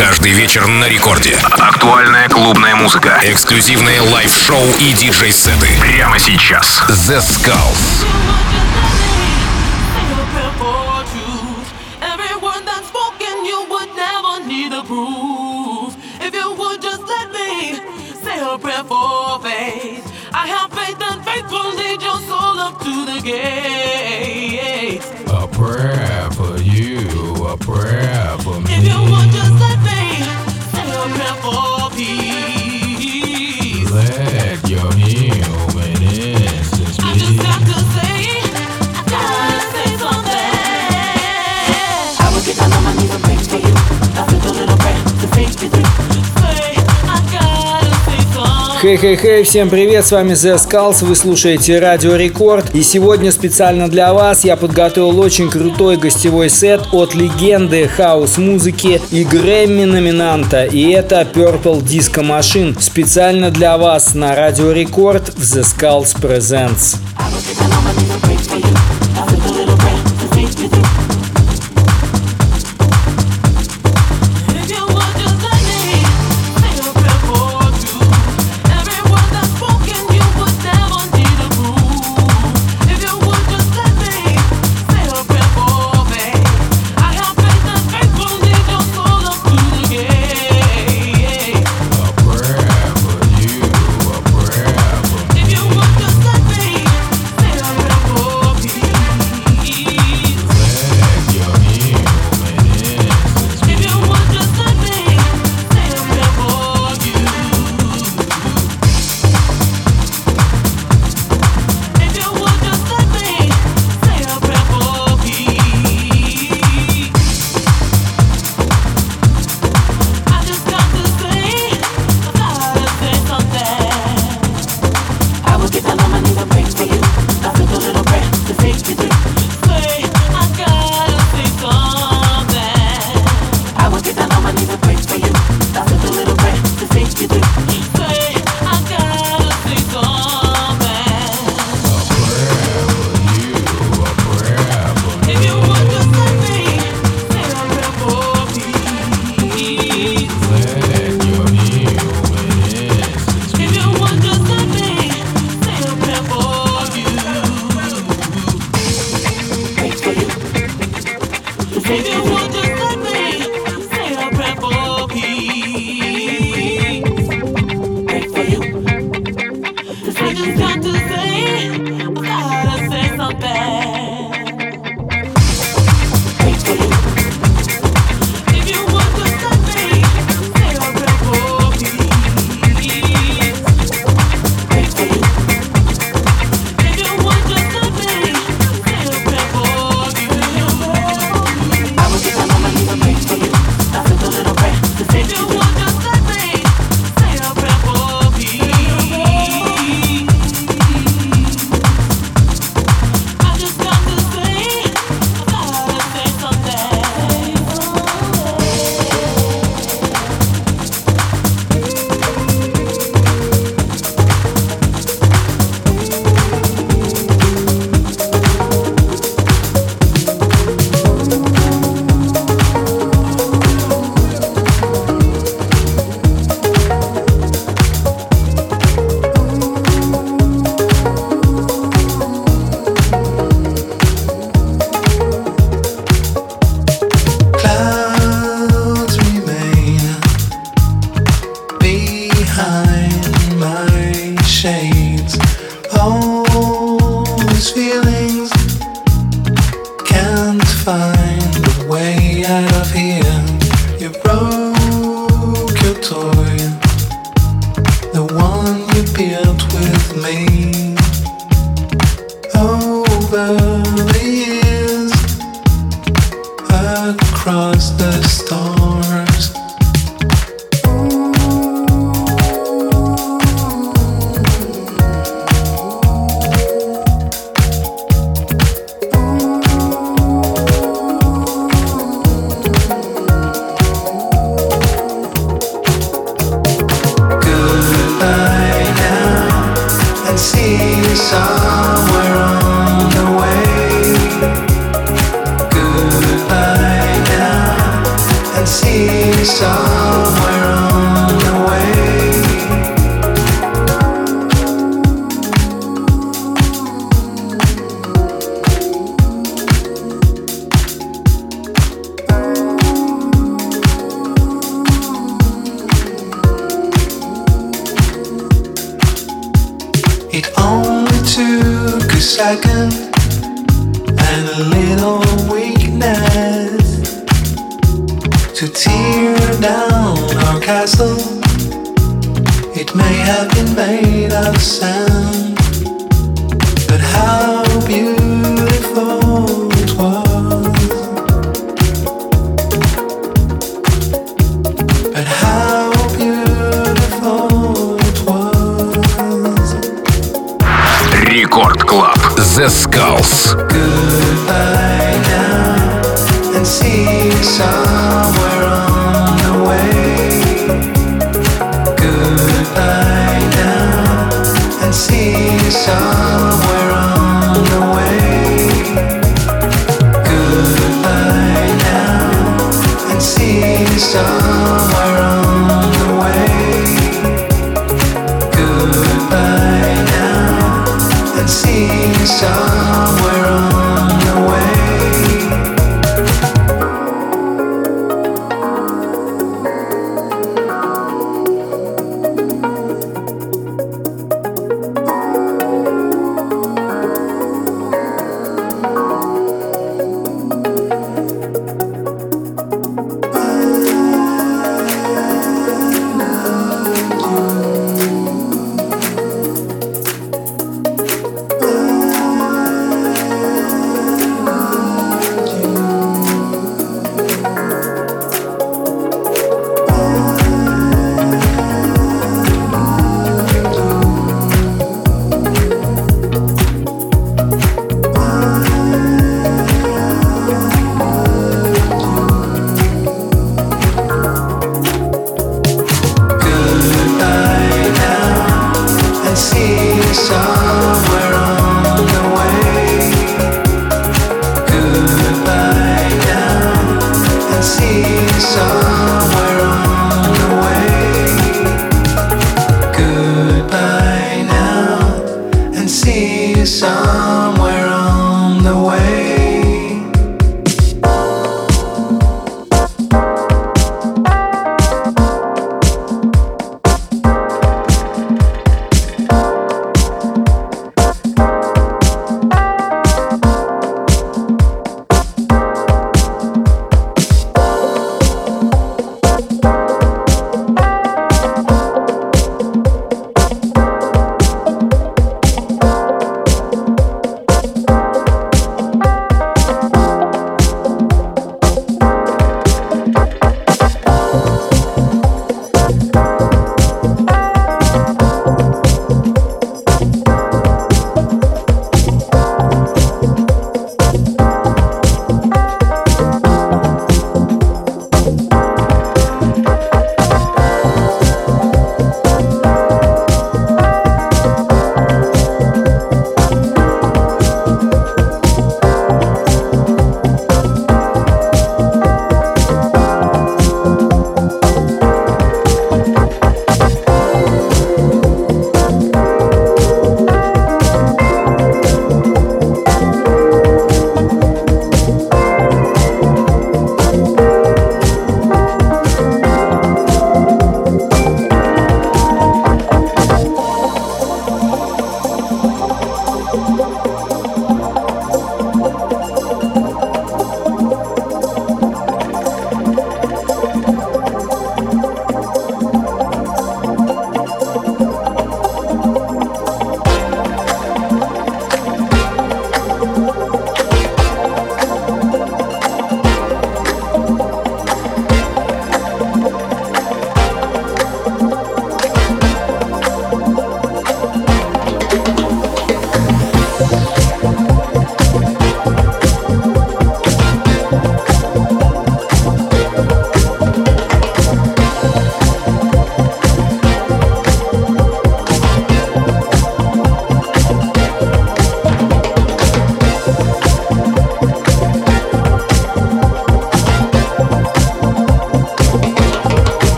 Каждый вечер на рекорде. Актуальная клубная музыка. Эксклюзивные лайв-шоу и диджей-сеты. Прямо сейчас. Zeskullz. prayer for faith. I have faith and faith will lead your soul up to the gate. A prayer for you, a prayer for me. Хей-хей-хей, всем привет, с вами Zeskullz, вы слушаете Радио Рекорд. И сегодня специально для вас я подготовил очень крутой гостевой сет от легенды хаус-музыки и Грэмми-номинанта. И это Purple Disco Machine. Специально для вас на Радио Рекорд в Zeskullz Presents. I The Skulls. Goodbye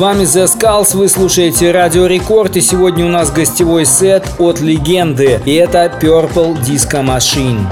вами The Skulls, вы слушаете Радио Рекорд, и сегодня у нас гостевой сет от легенды, и это Purple Disco Machine.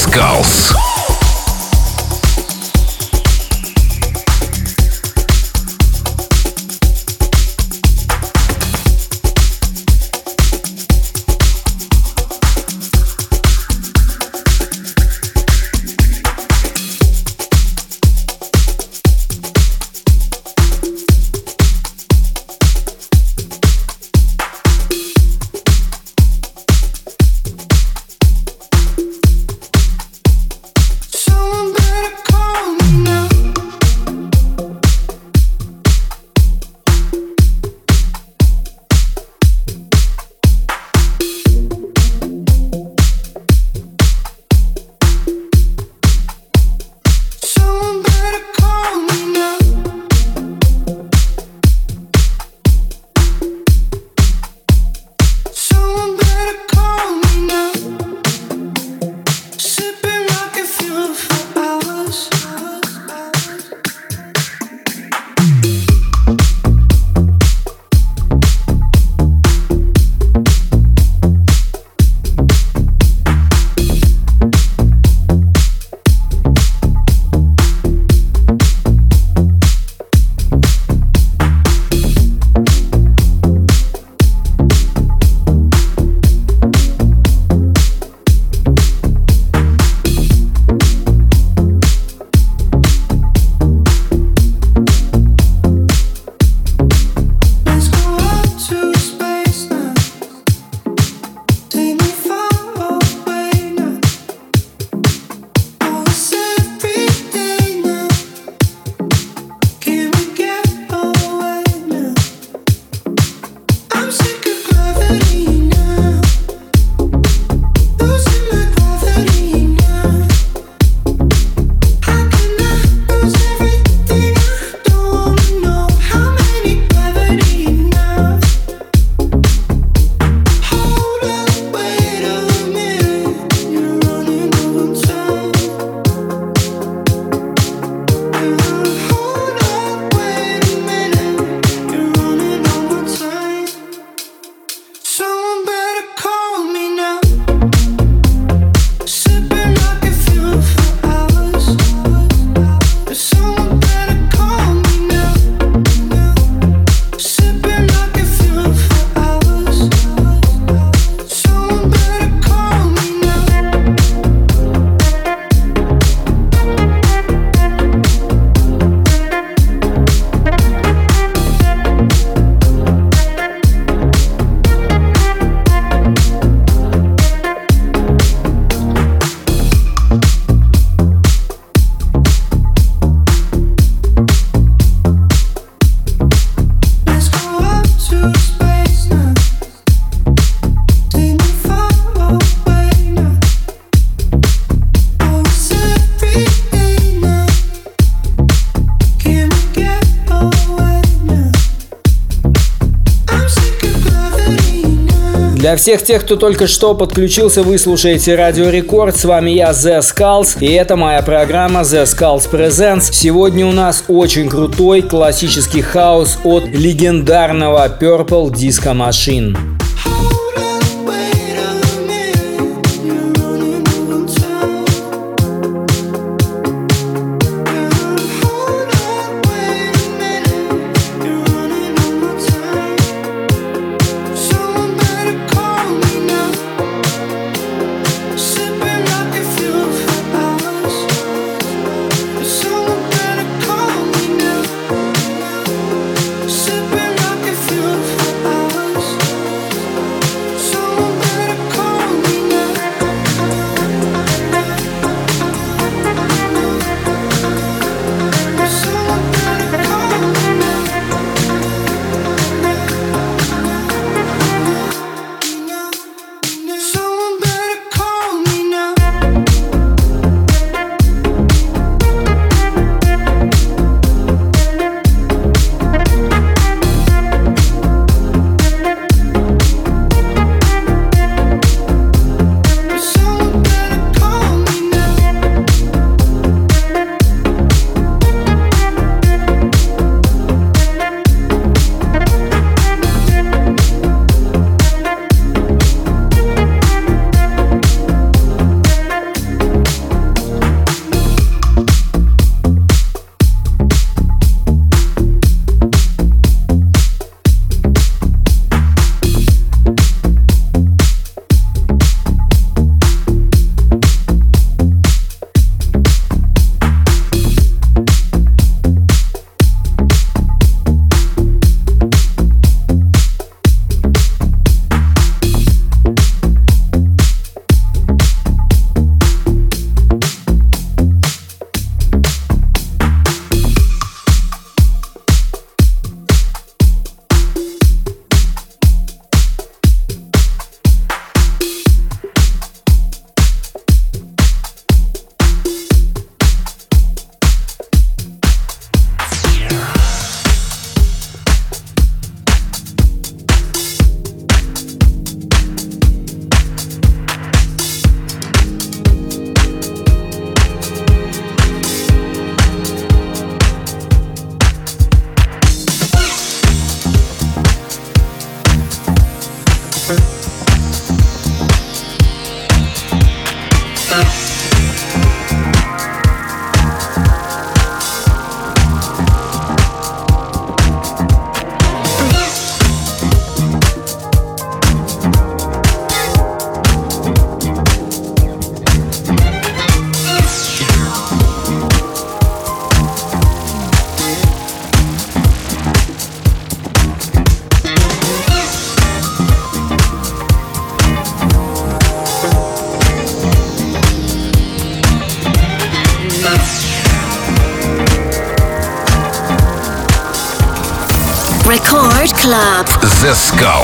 Skulls. Для всех тех, кто только что подключился, вы слушаете Радио Рекорд. С вами я, The Skulls, и это моя программа The Skulls Presents. Сегодня у нас очень крутой классический хаос от легендарного Purple Disco Machine. go.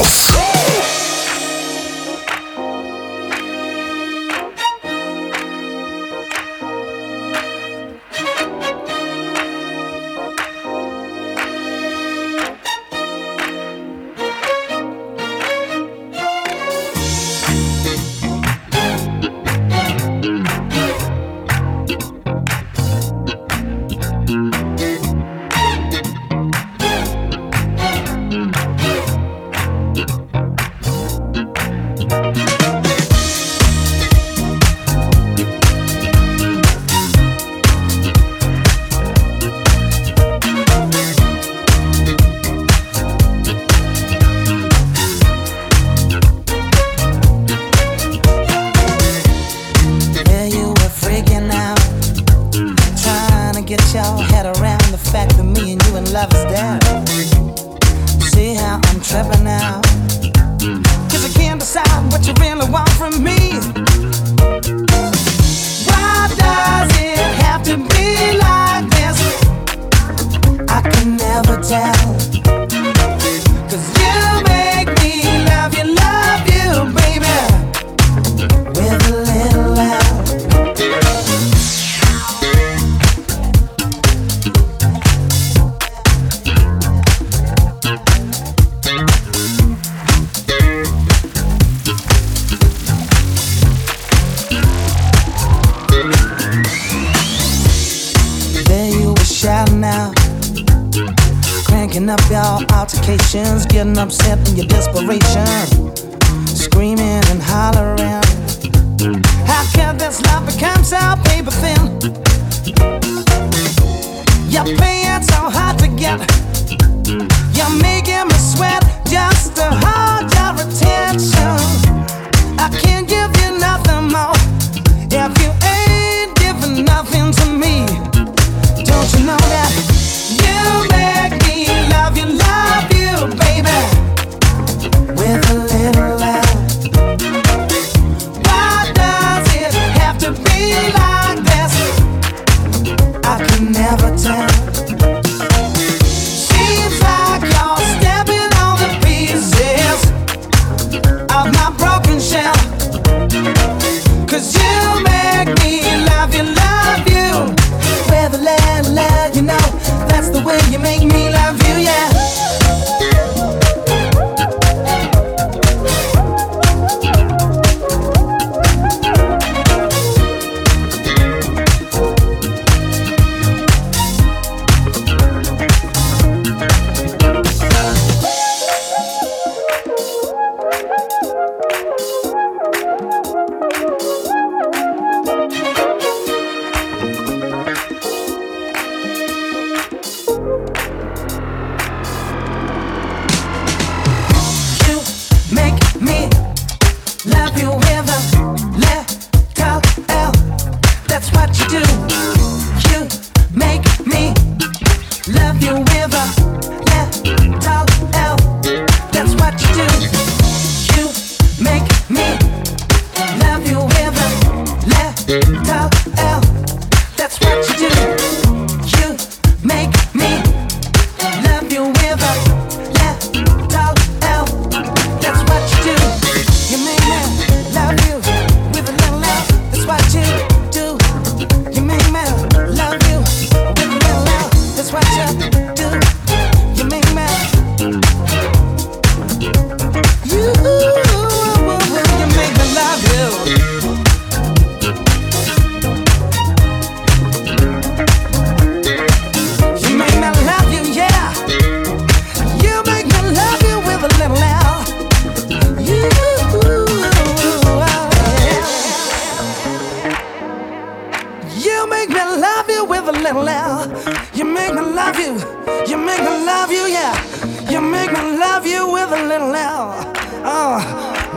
little loud. Oh,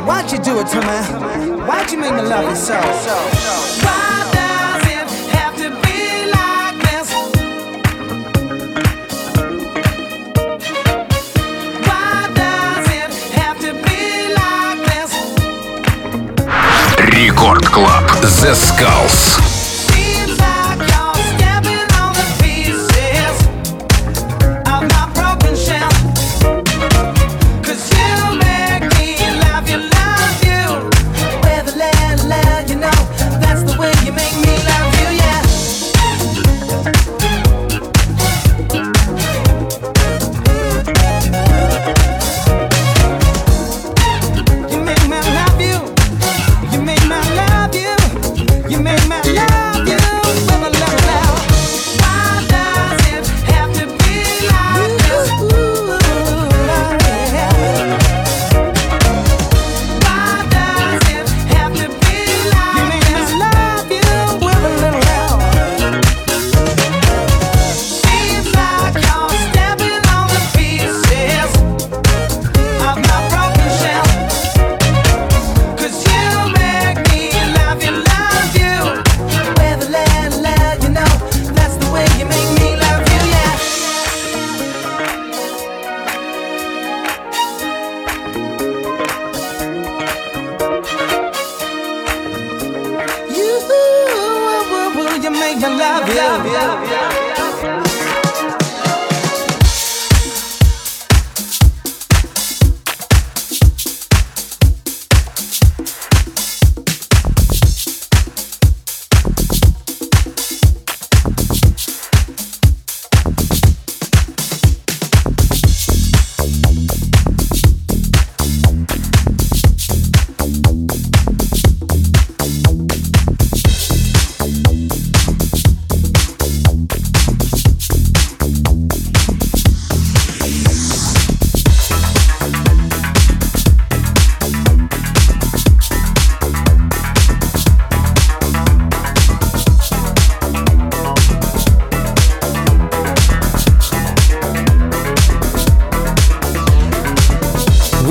why'd you do it to me? Why'd you make me love you so? Why does it have to be like this? Why does it have to be like this? The Skulls.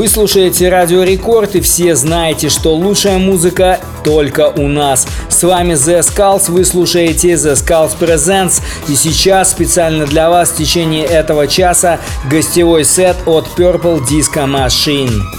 Слушаете Радио Рекорд и все знаете, что лучшая музыка только у нас. С вами The Skulls, вы слушаете The Skulls Presents и сейчас специально для вас в течение этого часа гостевой сет от Purple Disco Machine.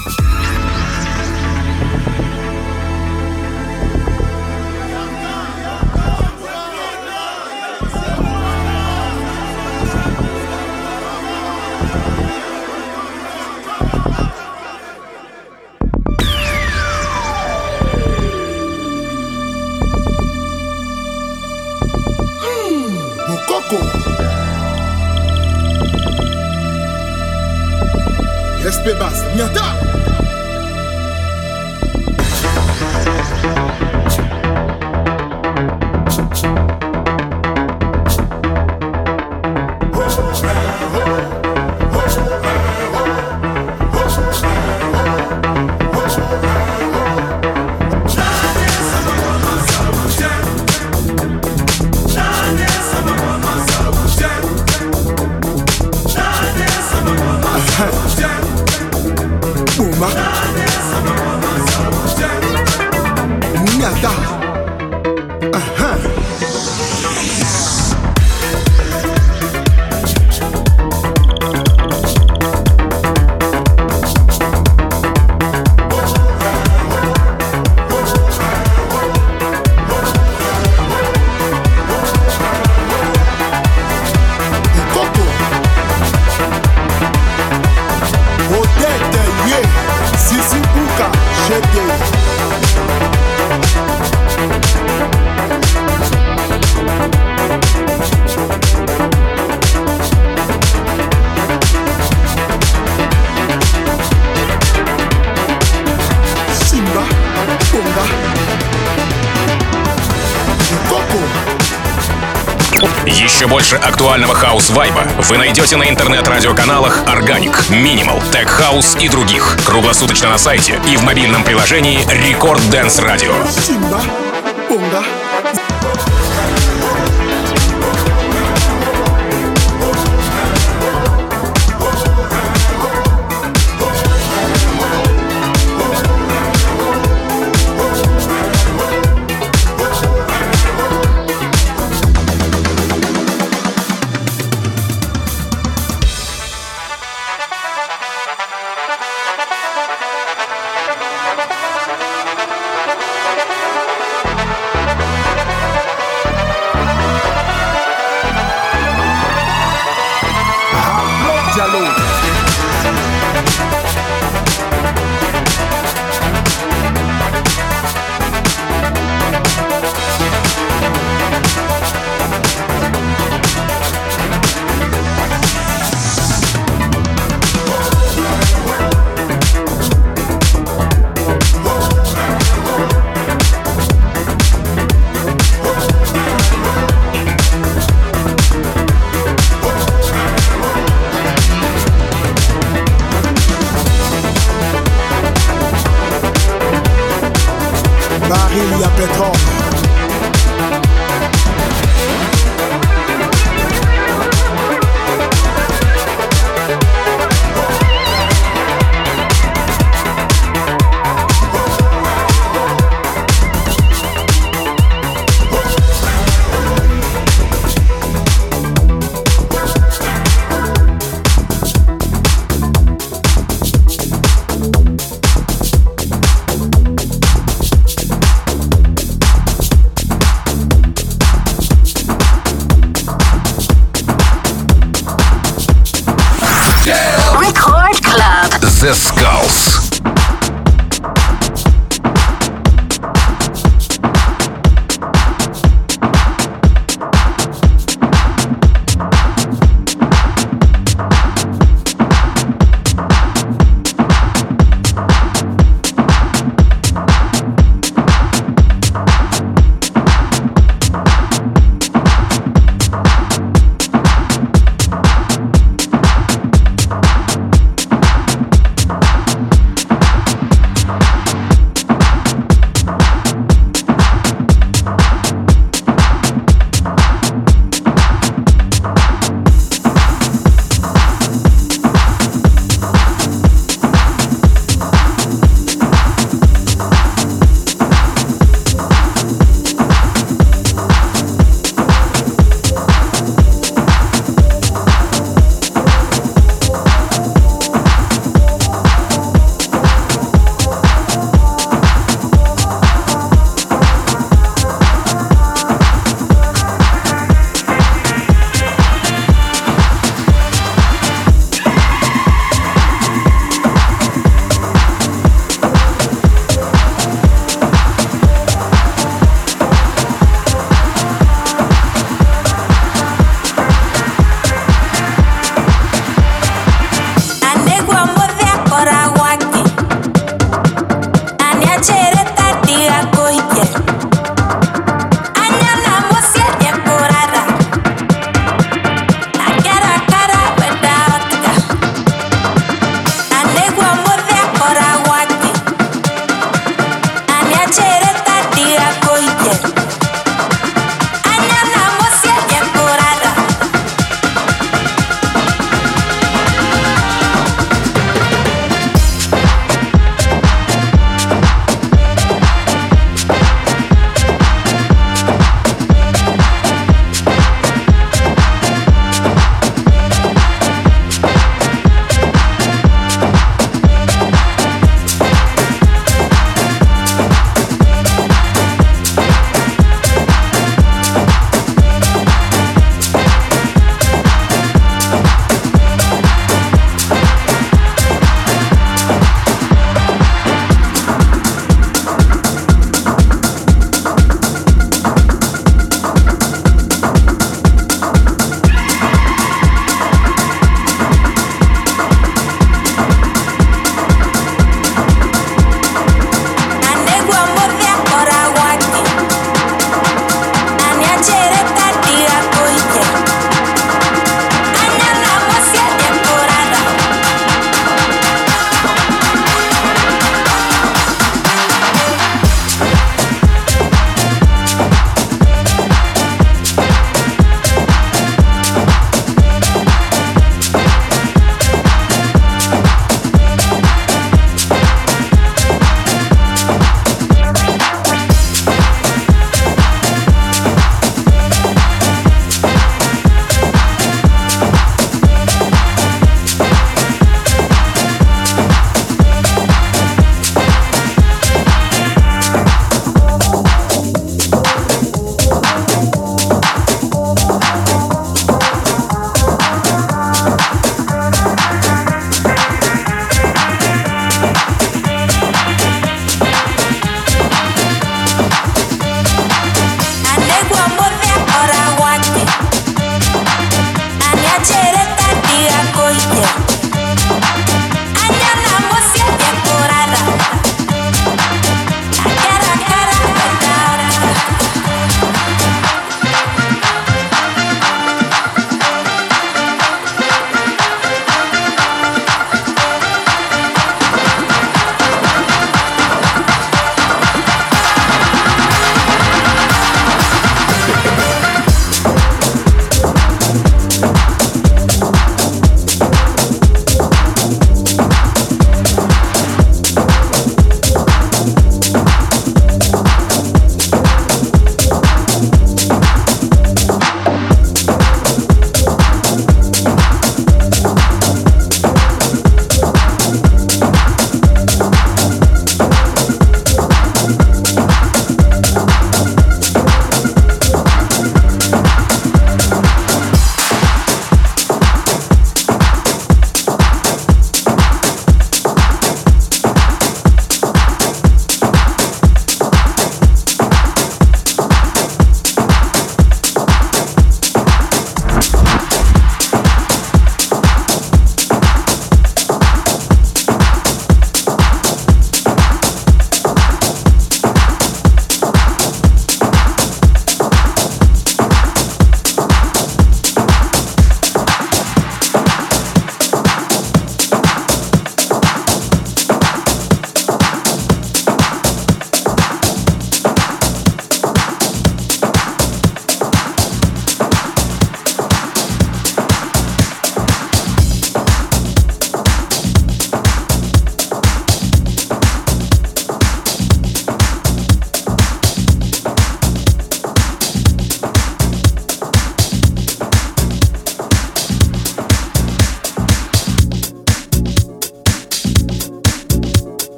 Актуального хаус-вайба вы найдете на интернет-радиоканалах Organic, Minimal, Tech House и других. Круглосуточно на сайте и в мобильном приложении Record Dance Radio. Simba, Bonga.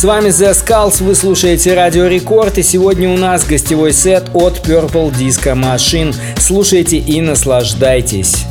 С вами The Skulls, вы слушаете Радио Рекорд, и сегодня у нас гостевой сет от Purple Disco Machine. Слушайте и наслаждайтесь.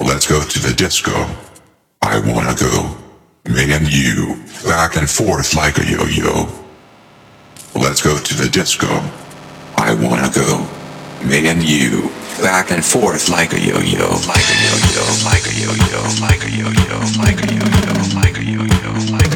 Let's go to the disco. I wanna go. Me and you, back and forth like a yo-yo. Let's go to the disco. I wanna go. Me and you, back and forth like a yo-yo, like a yo-yo, like a yo-yo, like a yo-yo, like a yo-yo, like a yo-yo, like a yo-yo,